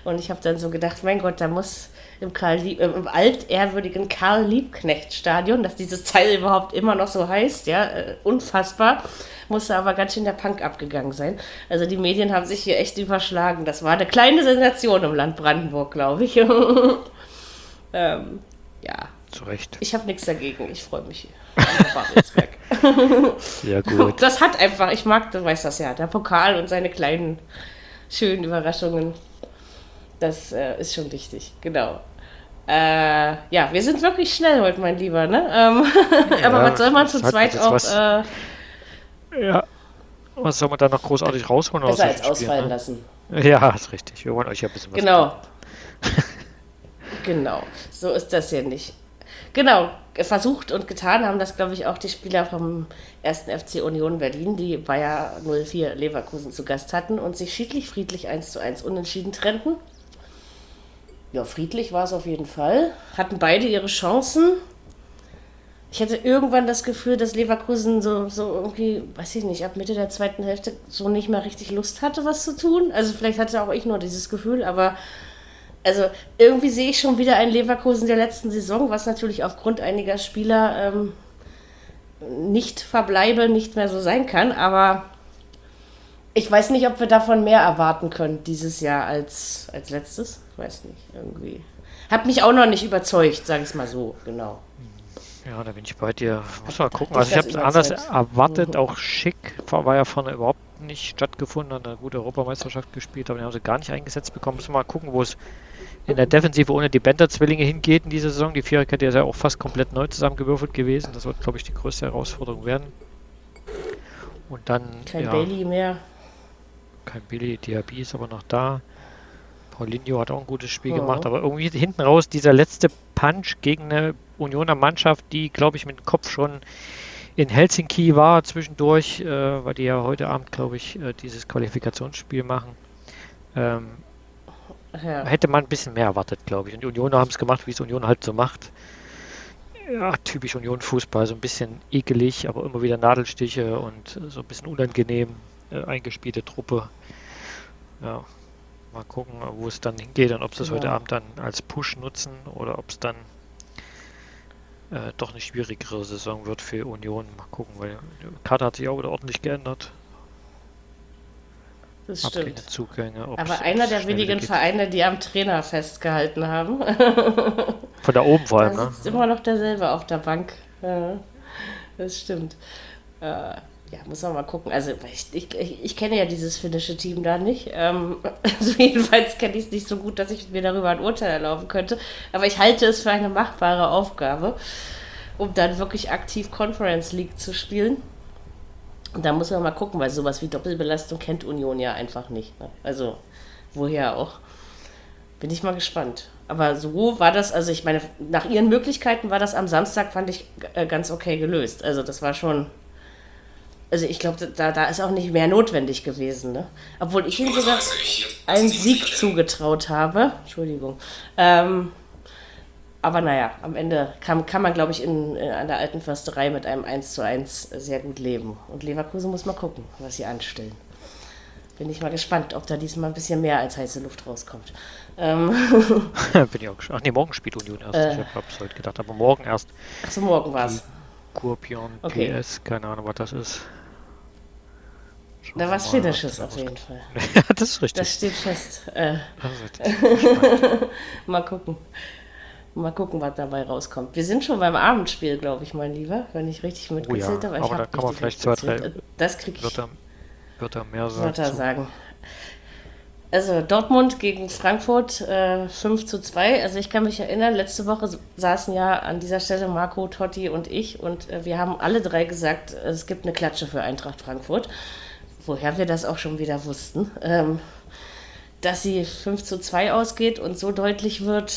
Und ich habe dann so gedacht, mein Gott, da muss im, Karl, im altehrwürdigen Karl-Liebknecht-Stadion, dass dieses Teil überhaupt immer noch so heißt, ja, äh, unfassbar, musste aber ganz schön der Punk abgegangen sein. Also die Medien haben sich hier echt überschlagen. Das war eine kleine Sensation im Land Brandenburg, glaube ich. [LAUGHS] ähm, ja. Zu Recht. Ich habe nichts dagegen, ich freue mich hier. Ja, [LAUGHS] gut. Das hat einfach, ich mag, du weißt das ja, der Pokal und seine kleinen, schönen Überraschungen. Das äh, ist schon wichtig, genau. Äh, ja, wir sind wirklich schnell heute, mein Lieber, ne? Ähm, [LAUGHS] ja, aber was soll man zu zweit auch. Was, äh, ja. Was soll man da noch großartig rausholen? Besser als ausfallen ne? lassen. Ja, ist richtig. Wir wollen euch ja ein bisschen was Genau. [LAUGHS] genau. So ist das ja nicht. Genau, versucht und getan haben das, glaube ich, auch die Spieler vom 1. FC Union Berlin, die Bayer 04 Leverkusen zu Gast hatten und sich schiedlich friedlich 1 zu 1 unentschieden trennten. Ja, friedlich war es auf jeden Fall. Hatten beide ihre Chancen. Ich hatte irgendwann das Gefühl, dass Leverkusen so, so irgendwie, weiß ich nicht, ab Mitte der zweiten Hälfte so nicht mehr richtig Lust hatte, was zu tun. Also vielleicht hatte auch ich nur dieses Gefühl, aber also irgendwie sehe ich schon wieder ein Leverkusen der letzten Saison, was natürlich aufgrund einiger Spieler ähm, nicht verbleibe, nicht mehr so sein kann. Aber ich weiß nicht, ob wir davon mehr erwarten können dieses Jahr als, als letztes. Ich weiß nicht, irgendwie. Hat mich auch noch nicht überzeugt, sage ich es mal so, genau. Ja, da bin ich bei dir. Muss mal gucken. Also ich habe es anders erwartet, auch schick. War ja vorne überhaupt nicht stattgefunden, hat eine gute Europameisterschaft gespielt, aber die haben sie gar nicht eingesetzt bekommen. Müssen wir mal gucken, wo es in der Defensive ohne die Bender-Zwillinge hingeht in dieser Saison. Die Viererkette ist ja auch fast komplett neu zusammengewürfelt gewesen. Das wird, glaube ich, die größte Herausforderung werden. Und dann. Kein ja, Bailey mehr. Kein Bailey, Diaby ist aber noch da. Paulinho hat auch ein gutes Spiel oh. gemacht, aber irgendwie hinten raus dieser letzte Punch gegen eine Unioner Mannschaft, die, glaube ich, mit dem Kopf schon in Helsinki war zwischendurch, äh, weil die ja heute Abend, glaube ich, äh, dieses Qualifikationsspiel machen. Ähm, ja. Hätte man ein bisschen mehr erwartet, glaube ich. Und die Unioner haben es gemacht, wie es Union halt so macht. Ja, typisch Union Fußball, so ein bisschen ekelig, aber immer wieder Nadelstiche und so ein bisschen unangenehm äh, eingespielte Truppe. Ja, mal gucken, wo es dann hingeht und ob sie es ja. heute Abend dann als Push nutzen oder ob es dann äh, doch eine schwierigere Saison wird für Union. Mal gucken, weil die Karte hat sich auch wieder ordentlich geändert. Das stimmt. Zugänge, Aber einer der wenigen geht. Vereine, die am Trainer festgehalten haben. [LAUGHS] Von da oben vor allem, da ne? immer noch derselbe auf der Bank. Ja, das stimmt. Äh, ja, muss man mal gucken. Also ich, ich, ich, kenne ja dieses finnische Team da nicht. Ähm, [LAUGHS] also jedenfalls kenne ich es nicht so gut, dass ich mir darüber ein Urteil erlauben könnte. Aber ich halte es für eine machbare Aufgabe, um dann wirklich aktiv Conference League zu spielen. Und da muss man mal gucken, weil sowas wie Doppelbelastung kennt Union ja einfach nicht. Ne? Also, woher auch. Bin ich mal gespannt. Aber so war das, also ich meine, nach ihren Möglichkeiten war das am Samstag, fand ich, äh, ganz okay gelöst. Also das war schon, also ich glaube, da, da ist auch nicht mehr notwendig gewesen. Ne? Obwohl ich ihnen sogar einen Sieg zugetraut habe. Entschuldigung. Ähm, aber naja, am Ende kann, kann man, glaube ich, in, in, an der alten Försterei mit einem 1 zu 1 sehr gut leben. Und Leverkusen muss mal gucken, was sie anstellen. bin ich mal gespannt, ob da diesmal ein bisschen mehr als heiße Luft rauskommt. Ähm. [LAUGHS] [LAUGHS] bin ich auch gespannt. Ach nee, morgen spielt Union erst. Äh. Ich habe es heute gedacht, aber morgen erst. Achso, morgen war es. Kurpion okay. PS, keine Ahnung, was das ist. Da was Finnisches auf jeden Fall. [LAUGHS] ja, das ist richtig. Das steht fest. Äh. [LAUGHS] mal gucken. Mal gucken, was dabei rauskommt. Wir sind schon beim Abendspiel, glaube ich, mein Lieber, wenn ich richtig mitgezählt oh ja, habe. Aber da kann man vielleicht zwei, drei. Das kriege ich. Wird er, wird er mehr sagen. sagen. Also Dortmund gegen Frankfurt äh, 5 zu 2. Also ich kann mich erinnern, letzte Woche saßen ja an dieser Stelle Marco, Totti und ich und äh, wir haben alle drei gesagt, es gibt eine Klatsche für Eintracht Frankfurt. Woher wir das auch schon wieder wussten. Ähm, dass sie 5 zu 2 ausgeht und so deutlich wird,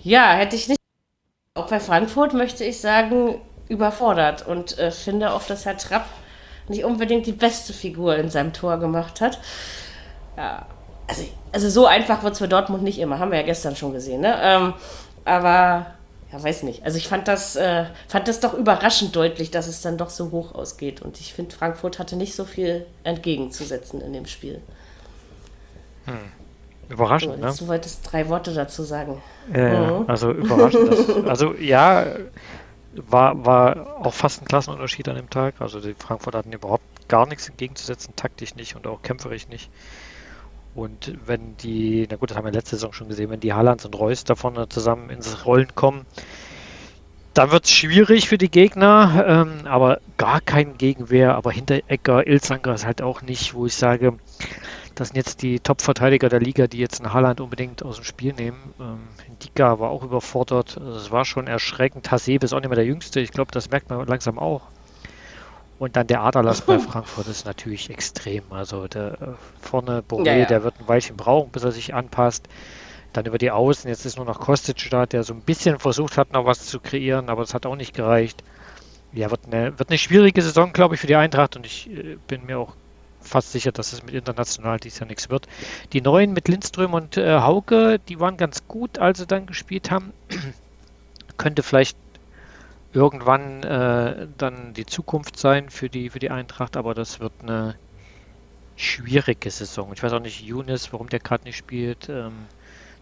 ja, hätte ich nicht. Auch bei Frankfurt möchte ich sagen, überfordert und äh, finde auch, dass Herr Trapp nicht unbedingt die beste Figur in seinem Tor gemacht hat. Ja, also, also so einfach wird es für Dortmund nicht immer, haben wir ja gestern schon gesehen. Ne? Ähm, aber ja, weiß nicht. Also ich fand das, äh, fand das doch überraschend deutlich, dass es dann doch so hoch ausgeht. Und ich finde, Frankfurt hatte nicht so viel entgegenzusetzen in dem Spiel. Hm. Überraschend, so, ne? Du wolltest drei Worte dazu sagen. Äh, mhm. Also überraschend. Dass, [LAUGHS] also ja, war, war auch fast ein Klassenunterschied an dem Tag. Also die Frankfurter hatten überhaupt gar nichts entgegenzusetzen, taktisch nicht und auch kämpferisch nicht. Und wenn die, na gut, das haben wir letzte Saison schon gesehen, wenn die Haalands und Reus da vorne zusammen ins Rollen kommen, dann wird es schwierig für die Gegner, ähm, aber gar kein Gegenwehr. Aber Hinteregger, Ilzanger ist halt auch nicht, wo ich sage, das sind jetzt die Top-Verteidiger der Liga, die jetzt einen Haaland unbedingt aus dem Spiel nehmen. Ähm, Dika war auch überfordert. Es also war schon erschreckend. Hasebe ist auch nicht mehr der Jüngste. Ich glaube, das merkt man langsam auch. Und dann der Aderlass bei [LAUGHS] Frankfurt ist natürlich extrem. Also der äh, vorne Boré, ja, ja. der wird ein Weilchen brauchen, bis er sich anpasst. Dann über die Außen, jetzt ist nur noch Kostic da, der so ein bisschen versucht hat, noch was zu kreieren, aber das hat auch nicht gereicht. Ja, wird eine, wird eine schwierige Saison, glaube ich, für die Eintracht und ich äh, bin mir auch fast sicher, dass es mit international dies Jahr nichts wird. Die neuen mit Lindström und äh, Hauke, die waren ganz gut, als sie dann gespielt haben. [CLEARS THROAT] Könnte vielleicht irgendwann äh, dann die Zukunft sein für die, für die Eintracht, aber das wird eine schwierige Saison. Ich weiß auch nicht, Younes, warum der gerade nicht spielt. Ähm,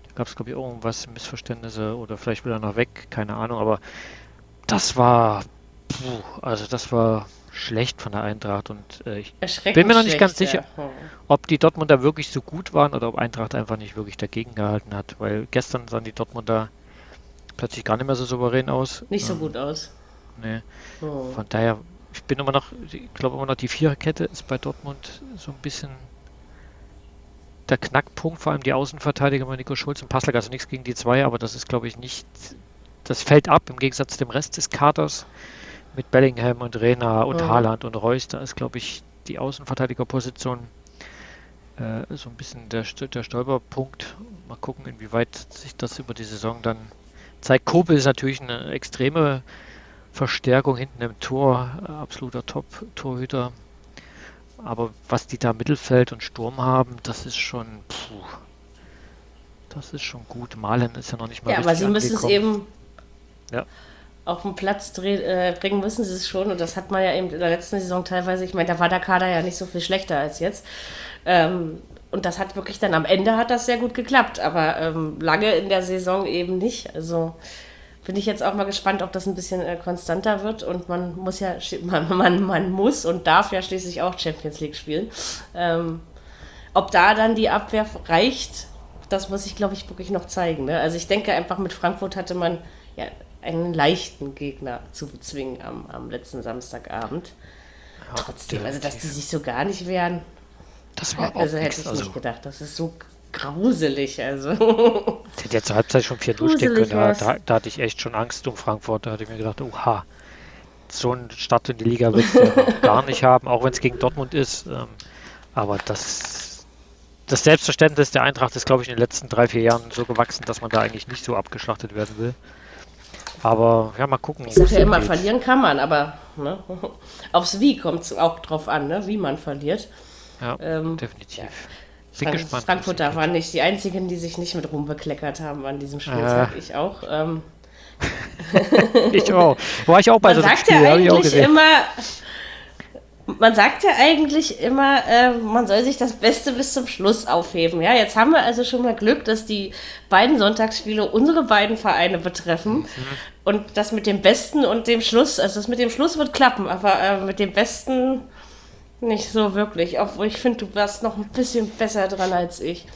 da gab es, glaube ich, irgendwas, Missverständnisse oder vielleicht will er noch weg, keine Ahnung, aber das war, puh, also das war schlecht von der Eintracht und äh, ich bin mir noch nicht ganz sicher, ja. ob die Dortmunder wirklich so gut waren oder ob Eintracht einfach nicht wirklich dagegen gehalten hat, weil gestern sahen die Dortmunder plötzlich gar nicht mehr so souverän aus. Nicht so gut aus. Nee. Oh. Von daher, ich bin immer noch, ich glaube immer noch, die Viererkette ist bei Dortmund so ein bisschen der Knackpunkt, vor allem die Außenverteidiger bei Nico Schulz und Passlack, also nichts gegen die zwei, aber das ist, glaube ich, nicht, das fällt ab im Gegensatz zu dem Rest des Kaders mit Bellingham und Rena und mhm. Haaland und Reus, da ist, glaube ich, die Außenverteidigerposition äh, so ein bisschen der, der Stolperpunkt. Mal gucken, inwieweit sich das über die Saison dann zeigt. Kobel ist natürlich eine extreme Verstärkung hinten im Tor, absoluter Top-Torhüter. Aber was die da Mittelfeld und Sturm haben, das ist schon, puh, das ist schon gut. Malen ist ja noch nicht mal. Ja, aber sie müssen es eben ja. auf den Platz äh, bringen, müssen sie es schon. Und das hat man ja eben in der letzten Saison teilweise. Ich meine, da war der Kader ja nicht so viel schlechter als jetzt. Ähm, und das hat wirklich dann am Ende hat das sehr gut geklappt, aber ähm, lange in der Saison eben nicht. Also bin ich jetzt auch mal gespannt, ob das ein bisschen äh, konstanter wird. Und man muss ja, [LAUGHS] man, man, man muss und darf ja schließlich auch Champions League spielen. Ähm, ob da dann die Abwehr reicht, das muss ich, glaube ich, wirklich noch zeigen. Ne? Also ich denke einfach, mit Frankfurt hatte man ja einen leichten Gegner zu bezwingen am, am letzten Samstagabend. Ja, Trotzdem, also dass die sich so gar nicht wehren, das war also hätte ich also, nicht gedacht. Das ist so gruselig. Also. Ich hätte ja zur Halbzeit schon 4 durchstehen können. Da, da, da, hatte ich echt schon Angst um Frankfurt. Da hatte ich mir gedacht, oha, so einen Start in die Liga wird es [LAUGHS] gar nicht haben, auch wenn es gegen Dortmund ist. Ähm, aber das, das Selbstverständnis der Eintracht ist, glaube ich, in den letzten drei, vier Jahren so gewachsen, dass man da eigentlich nicht so abgeschlachtet werden will. Aber ja, mal gucken. Ich sage ja immer, geht. verlieren kann man, aber ne, [LAUGHS] aufs Wie kommt es auch drauf an, ne, wie man verliert. Ja, ähm, definitiv. Ja. Bin Frank gespannt. Frankfurter waren nicht die einzigen, die sich nicht mit rumbekleckert haben an diesem Spieltag. Äh. Ich auch. Ähm. [LAUGHS] ich auch. War ich auch bei Man so einem sagt Spiel, ja eigentlich immer, man sagt ja eigentlich immer, äh, man soll sich das Beste bis zum Schluss aufheben. Ja, jetzt haben wir also schon mal Glück, dass die beiden Sonntagsspiele unsere beiden Vereine betreffen. Mhm. Und das mit dem Besten und dem Schluss, also das mit dem Schluss wird klappen, aber äh, mit dem Besten nicht so wirklich. Obwohl ich finde, du warst noch ein bisschen besser dran als ich.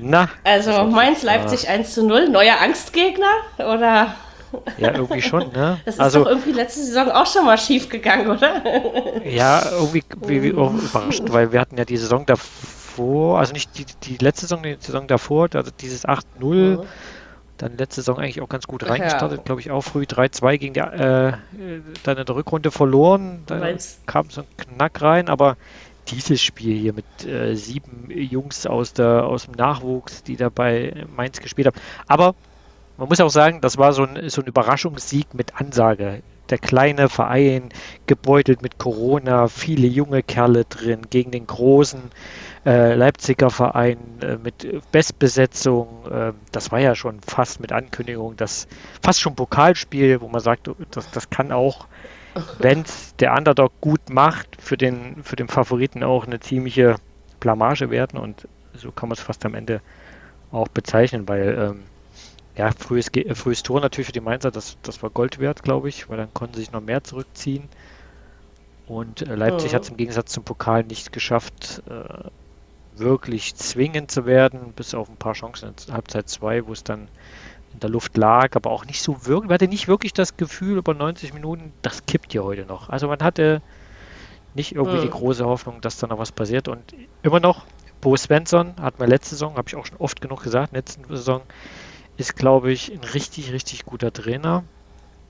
Na. Also Mainz Leipzig ja. 1 zu 0, neuer Angstgegner oder? Ja, irgendwie schon, ne? [LAUGHS] Das ist also, doch irgendwie letzte Saison auch schon mal schief gegangen, oder? Ja, irgendwie wie, wie auch überraschend, weil wir hatten ja die Saison davor, also nicht die, die letzte Saison, die Saison davor, also dieses 8-0, mhm. Dann letzte Saison eigentlich auch ganz gut reingestartet, ja. glaube ich auch früh 3-2 gegen die, äh, dann in der Rückrunde verloren, dann kam so ein Knack rein, aber dieses Spiel hier mit äh, sieben Jungs aus, der, aus dem Nachwuchs, die dabei Mainz gespielt haben. Aber man muss auch sagen, das war so ein, so ein Überraschungssieg mit Ansage. Der kleine Verein, gebeutelt mit Corona, viele junge Kerle drin, gegen den großen äh, Leipziger Verein äh, mit Bestbesetzung. Äh, das war ja schon fast mit Ankündigung, das fast schon Pokalspiel, wo man sagt, das, das kann auch [LAUGHS] wenn es der Underdog gut macht, für den, für den Favoriten auch eine ziemliche Blamage werden und so kann man es fast am Ende auch bezeichnen, weil ähm, ja, frühes, frühes Tor natürlich für die Mainzer, das, das war Gold wert, glaube ich, weil dann konnten sie sich noch mehr zurückziehen. Und äh, Leipzig oh. hat es im Gegensatz zum Pokal nicht geschafft, äh, wirklich zwingend zu werden, bis auf ein paar Chancen in Halbzeit 2, wo es dann in der Luft lag, aber auch nicht so wirklich, man hatte nicht wirklich das Gefühl über 90 Minuten, das kippt ja heute noch. Also man hatte nicht irgendwie hm. die große Hoffnung, dass da noch was passiert und immer noch, Bo Svensson hat mir letzte Saison, habe ich auch schon oft genug gesagt, letzte Saison ist, glaube ich, ein richtig, richtig guter Trainer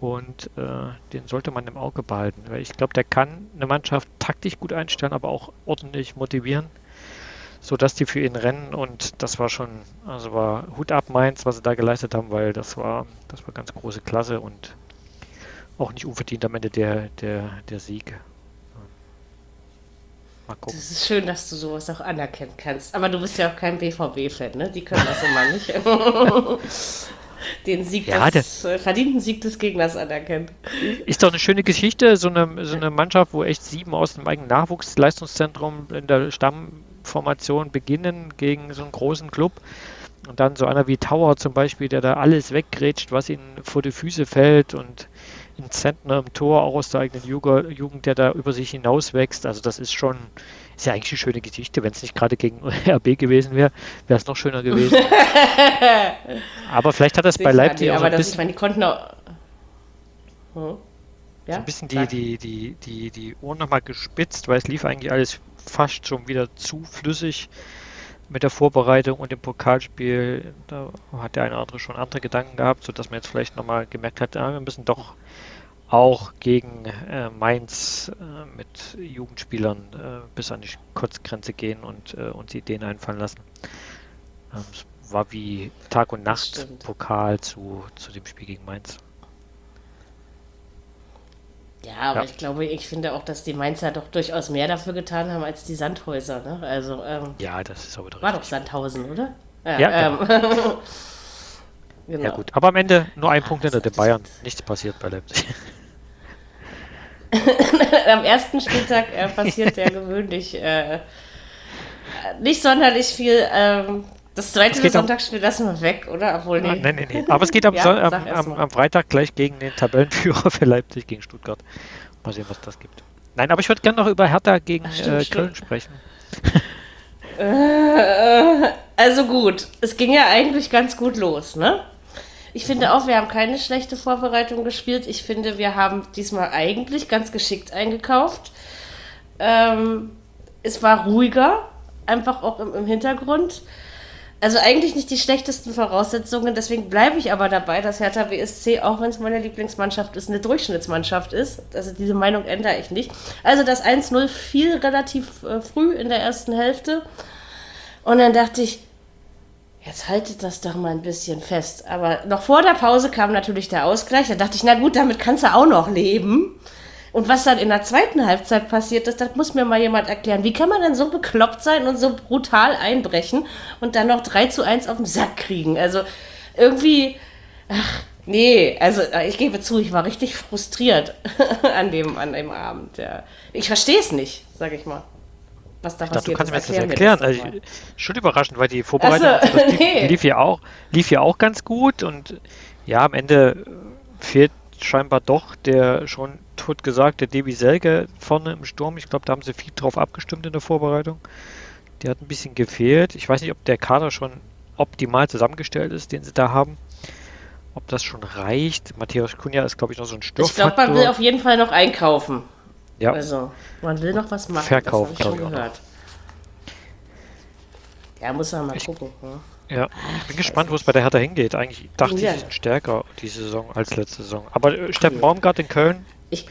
und äh, den sollte man im Auge behalten, weil ich glaube, der kann eine Mannschaft taktisch gut einstellen, aber auch ordentlich motivieren sodass die für ihn rennen und das war schon, also war Hut ab Mainz, was sie da geleistet haben, weil das war, das war ganz große Klasse und auch nicht unverdient am Ende der, der, der Sieg. Mal gucken. Das ist schön, dass du sowas auch anerkennen kannst. Aber du bist ja auch kein BVB-Fan, ne? Die können das immer nicht. [LAUGHS] Den Sieg ja, des, der, verdienten Sieg des Gegners anerkennen. Ist doch eine schöne Geschichte, so eine, so eine Mannschaft, wo echt sieben aus dem eigenen Nachwuchsleistungszentrum in der Stamm Formation beginnen gegen so einen großen Club. Und dann so einer wie Tower zum Beispiel, der da alles weggrätscht, was ihnen vor die Füße fällt und ein Zentner im Tor, auch aus der eigenen Jugend, der da über sich hinaus wächst. Also das ist schon, ist ja eigentlich eine schöne Geschichte. Wenn es nicht gerade gegen [LAUGHS] RB gewesen wäre, wäre es noch schöner gewesen. [LAUGHS] aber vielleicht hat das bei Leipzig auch aber so ein bisschen... Ich meine, die konnten auch... Hm? Ja? So ein bisschen die, die, die, die, die Ohren nochmal gespitzt, weil es lief eigentlich alles fast schon wieder zu flüssig mit der Vorbereitung und dem Pokalspiel. Da hat der eine oder andere schon andere Gedanken gehabt, sodass man jetzt vielleicht nochmal gemerkt hat, ja, wir müssen doch auch gegen äh, Mainz äh, mit Jugendspielern äh, bis an die Kurzgrenze gehen und äh, uns Ideen einfallen lassen. Ähm, es war wie Tag und Nacht Pokal zu, zu dem Spiel gegen Mainz. Ja, aber ja. ich glaube, ich finde auch, dass die Mainzer doch durchaus mehr dafür getan haben als die Sandhäuser. Ne? Also, ähm, ja, das ist aber doch War doch Sandhausen, oder? Ja, ja ähm, genau. [LAUGHS] genau. Ja gut, aber am Ende nur ein Punkt hinter den Bayern. Nichts passiert bei Leipzig. [LAUGHS] am ersten Spieltag äh, passiert ja [LAUGHS] gewöhnlich äh, nicht sonderlich viel. Ähm, das zweite Sonntagsspiel lassen wir weg, oder? Obwohl, nee. Nein, nein, nee. Aber es geht am, [LAUGHS] ja, am, am, am, Freitag gleich gegen den Tabellenführer [LAUGHS] für Leipzig gegen Stuttgart. Mal sehen, was das gibt. Nein, aber ich würde gerne noch über Hertha gegen Ach, stimmt, äh, Köln sprechen. [LAUGHS] Äh, also gut, es ging ja eigentlich ganz gut los, ne? Ich finde auch, wir haben keine schlechte Vorbereitung gespielt. Ich finde, wir haben diesmal eigentlich ganz geschickt eingekauft. Ähm, es war ruhiger, einfach auch im, im Hintergrund. Also eigentlich nicht die schlechtesten Voraussetzungen, deswegen bleibe ich aber dabei, dass Hertha BSC, auch wenn es meine Lieblingsmannschaft ist, eine Durchschnittsmannschaft ist. Also diese Meinung ändere ich nicht. Also das 1-0 fiel relativ äh, früh in der ersten Hälfte. Und dann dachte ich, jetzt haltet das doch mal ein bisschen fest. Aber noch vor der Pause kam natürlich der Ausgleich. Da dachte ich, na gut, damit kannst du auch noch leben. Und was dann in der zweiten Halbzeit passiert ist, das muss mir mal jemand erklären. Wie kann man denn so bekloppt sein und so brutal einbrechen und dann noch 3 zu 1 auf den Sack kriegen? Also irgendwie, ach, Nee, also äh, ich gebe zu, ich war richtig frustriert [LAUGHS] an dem, an dem Abend. Ja. Ich verstehe es nicht, sage ich mal. Was da ich passiert dachte, du kannst ist. mir das erklären. Das also, schon überraschend, weil die Vorbereitung also, [LAUGHS] nee. lief, ja auch, lief ja auch ganz gut und ja, am Ende fehlt scheinbar doch der schon totgesagte Debbie Selke vorne im Sturm. Ich glaube, da haben sie viel drauf abgestimmt in der Vorbereitung. Der hat ein bisschen gefehlt. Ich weiß nicht, ob der Kader schon optimal zusammengestellt ist, den sie da haben ob das schon reicht. Matthias Kunja ist, glaube ich, noch so ein Störfaktor. Ich glaube, man will auf jeden Fall noch einkaufen. Ja. Also, man will noch was machen. Verkaufen, glaube ich, schon gehört. Ja, muss man mal ich, gucken. Ne? Ja, ich bin gespannt, wo es bei der Hertha hingeht. Eigentlich dachte ja. ich, sie sind stärker diese Saison als letzte Saison. Aber äh, Steffen Baumgart in Köln ich,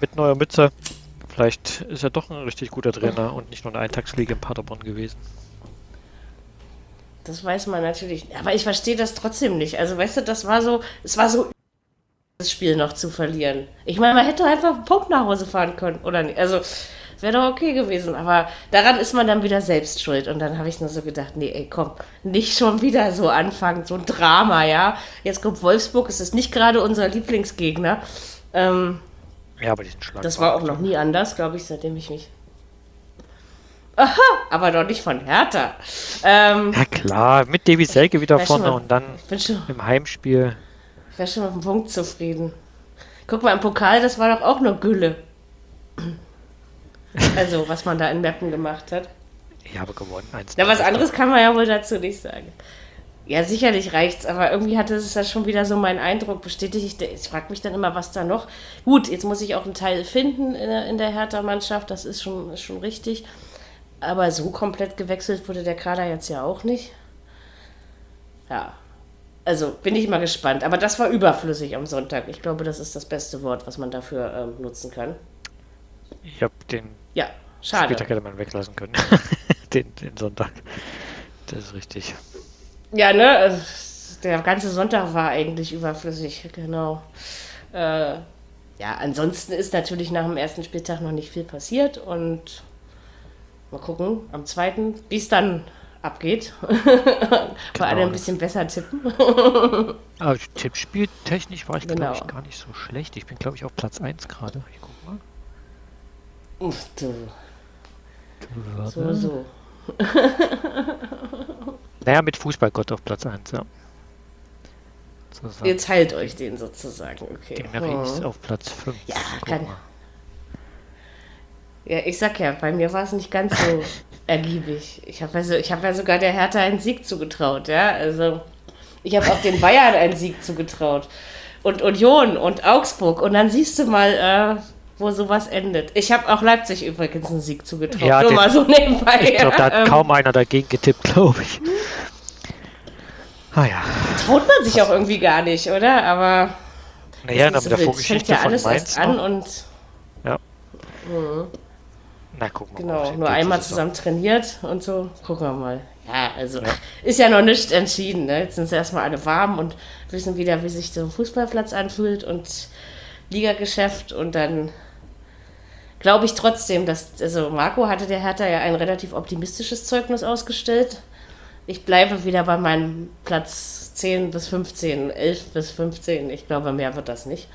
mit neuer Mütze, vielleicht ist er doch ein richtig guter Trainer und nicht nur eine Eintagsfliege in Paderborn gewesen. Das weiß man natürlich. Aber ich verstehe das trotzdem nicht. Also, weißt du, das war so, es war so, das Spiel noch zu verlieren. Ich meine, man hätte einfach einen Punkt nach Hause fahren können, oder nicht? Also, wäre doch okay gewesen. Aber daran ist man dann wieder selbst schuld. Und dann habe ich nur so gedacht, nee, ey, komm, nicht schon wieder so anfangen, so ein Drama, ja. Jetzt kommt Wolfsburg, es ist nicht gerade unser Lieblingsgegner. Ähm, ja, aber diesen Schlag. Das war auch noch nie anders, glaube ich, seitdem ich mich Aha, aber doch nicht von Hertha. Ähm, ja klar, mit Davy Selke wieder vorne mal, und dann schon, im Heimspiel. Ich wäre schon mit dem Punkt zufrieden. Guck mal, im Pokal, das war doch auch nur Gülle. Also, was man da in Mappen gemacht hat. Ich habe gewonnen. Na, was anderes kann man ja wohl dazu nicht sagen. Ja, sicherlich reicht's, aber irgendwie hatte es ja schon wieder so meinen Eindruck bestätigt. Ich, ich frage mich dann immer, was da noch. Gut, jetzt muss ich auch einen Teil finden in der, in der Hertha-Mannschaft, das ist schon, ist schon richtig. Aber so komplett gewechselt wurde der Kader jetzt ja auch nicht. Ja. Also bin ich mal gespannt. Aber das war überflüssig am Sonntag. Ich glaube, das ist das beste Wort, was man dafür ähm, nutzen kann. Ich habe den ja, schade. Spieltag hätte man weglassen können. [LAUGHS] den, den Sonntag. Das ist richtig. Ja, ne? Der ganze Sonntag war eigentlich überflüssig, genau. Äh, ja, ansonsten ist natürlich nach dem ersten Spieltag noch nicht viel passiert und Mal gucken, am zweiten, wie es dann abgeht. [LAUGHS] Genau. alle ein bisschen besser tippen. Aber Tippspieltechnisch war ich, genau. glaube ich, gar nicht so schlecht. Ich bin, glaube ich, auf Platz 1 gerade. Ich. Uff, du. So, so. [LAUGHS] naja, mit Fußballgott auf Platz 1, ja. So, Ihr teilt euch den sozusagen, okay. Den oh. auf Platz 5. Ja, kann. Ja, ich sag ja, bei mir war es nicht ganz so [LAUGHS] ergiebig. Ich habe also, hab ja sogar der Hertha einen Sieg zugetraut, ja. Also ich habe auch den Bayern einen Sieg zugetraut. Und Union und Augsburg. Und dann siehst du mal, äh, wo sowas endet. Ich habe auch Leipzig übrigens einen Sieg zugetraut. Ja, Nur den, mal so nebenbei. Ich glaube, da hat ähm, kaum einer dagegen getippt, glaube ich. Ah ja. Traut man sich auch irgendwie gar nicht, oder? Aber. Naja, mit der Vorgeschichte ja alles Mainz erst an und. Ja. Mhm. Na, gucken wir genau, mal. Genau, nur einmal zusammen trainiert und so. Gucken wir mal. Ja, also ja. ist ja noch nicht entschieden. Ne? Jetzt sind sie erstmal alle warm und wissen wieder, wie sich so ein Fußballplatz anfühlt und Ligageschäft und dann glaube ich trotzdem, dass, also Marco hatte der Hertha ja ein relativ optimistisches Zeugnis ausgestellt. Ich bleibe wieder bei meinem Platz 10 bis 15, 11 bis 15. Ich glaube, mehr wird das nicht.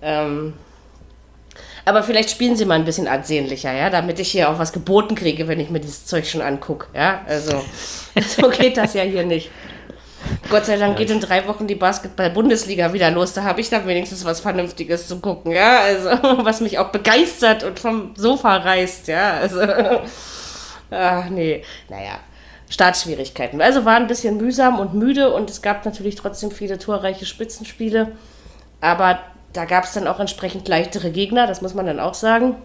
Ähm, aber vielleicht spielen sie mal ein bisschen ansehnlicher, ja, damit ich hier auch was geboten kriege, wenn ich mir dieses Zeug schon angucke. Ja, also [LAUGHS] so geht das ja hier nicht. Gott sei Dank geht in drei Wochen die Basketball-Bundesliga wieder los. Da habe ich dann wenigstens was Vernünftiges zu gucken, ja. Also, [LAUGHS] was mich auch begeistert und vom Sofa reißt, ja. Also, ach [LAUGHS] nee, naja. Startschwierigkeiten. Also war ein bisschen mühsam und müde und es gab natürlich trotzdem viele torreiche Spitzenspiele. Aber da gab es dann auch entsprechend leichtere Gegner, das muss man dann auch sagen.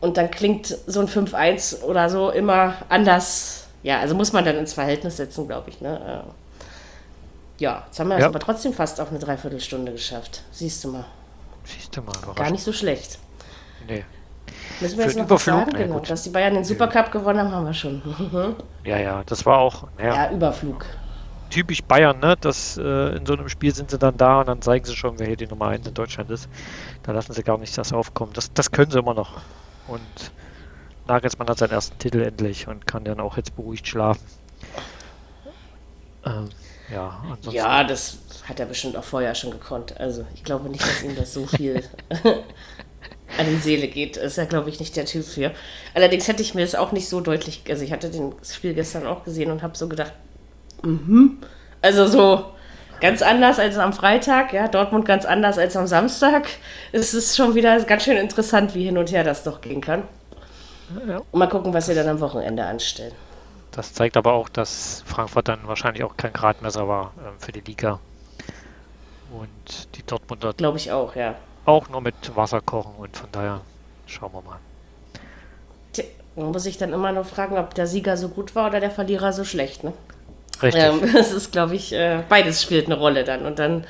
Und dann klingt so ein 5-1 oder so immer anders. Ja, also muss man dann ins Verhältnis setzen, glaube ich. Ne? Äh, ja, jetzt haben wir ja. es aber trotzdem fast auf eine Dreiviertelstunde geschafft. Siehst du mal. Siehst du mal. Gar nicht so schlecht. Nee. Müssen wir Für jetzt noch was sagen? Ja, genau. Dass die Bayern den Supercup gewonnen haben, haben wir schon. [LAUGHS] ja, ja, das war auch. Ja, ja Überflug typisch Bayern, ne? Das, äh, in so einem Spiel sind sie dann da und dann zeigen sie schon, wer hier die Nummer 1 in Deutschland ist. Da lassen sie gar nicht das aufkommen. Das, das können sie immer noch. Und Nagelsmann hat seinen ersten Titel endlich und kann dann auch jetzt beruhigt schlafen. Ähm. ja, ansonsten. Ja, das hat er bestimmt auch vorher schon gekonnt. Also ich glaube nicht, dass ihm das so [LAUGHS] viel an die Seele geht. Ist er, glaube ich, nicht der Typ für. Allerdings hätte ich mir das auch nicht so deutlich, also ich hatte das Spiel gestern auch gesehen und habe so gedacht, mhm. Also so ganz anders als am Freitag, ja, Dortmund ganz anders als am Samstag. Es ist schon wieder ganz schön interessant, wie hin und her das doch gehen kann. Ja. Und mal gucken, was sie dann am Wochenende anstellen. Das zeigt aber auch, dass Frankfurt dann wahrscheinlich auch kein Gradmesser war äh, für die Liga. Und die Dortmunder. Glaube ich auch, ja. Auch nur mit Wasser kochen und von daher schauen wir mal. Man muss sich dann immer noch fragen, ob der Sieger so gut war oder der Verlierer so schlecht, ne? Richtig. Ähm, [LAUGHS] das ist, glaube ich, äh, beides spielt eine Rolle dann. Und dann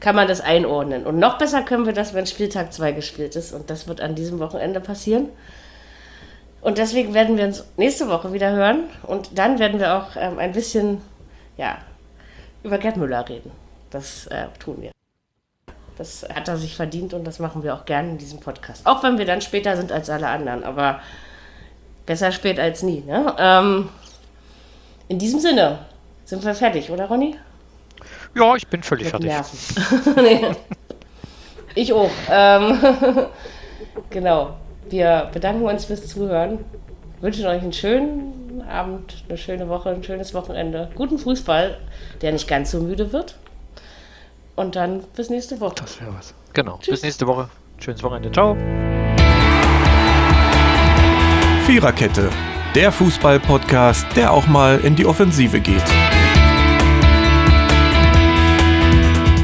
kann man das einordnen. Und noch besser können wir das, wenn Spieltag 2 gespielt ist. Und das wird an diesem Wochenende passieren. Und deswegen werden wir uns nächste Woche wieder hören. Und dann werden wir auch ähm, ein bisschen ja, über Gerd Müller reden. Das äh, tun wir. Das hat er sich verdient und das machen wir auch gerne in diesem Podcast. Auch wenn wir dann später sind als alle anderen. Aber besser spät als nie. Ne? Ähm, in diesem Sinne, sind wir fertig, oder Ronny? Ja, ich bin völlig Mit fertig. [LAUGHS] nee. Ich auch. Ähm, [LAUGHS] genau. Wir bedanken uns fürs Zuhören. Wünschen euch einen schönen Abend, eine schöne Woche, ein schönes Wochenende. Guten Fußball, der nicht ganz so müde wird. Und dann bis nächste Woche. Das wäre was. Genau. Tschüss. Bis nächste Woche. Schönes Wochenende. Ciao. Viererkette. Der Fußball-Podcast, der auch mal in die Offensive geht.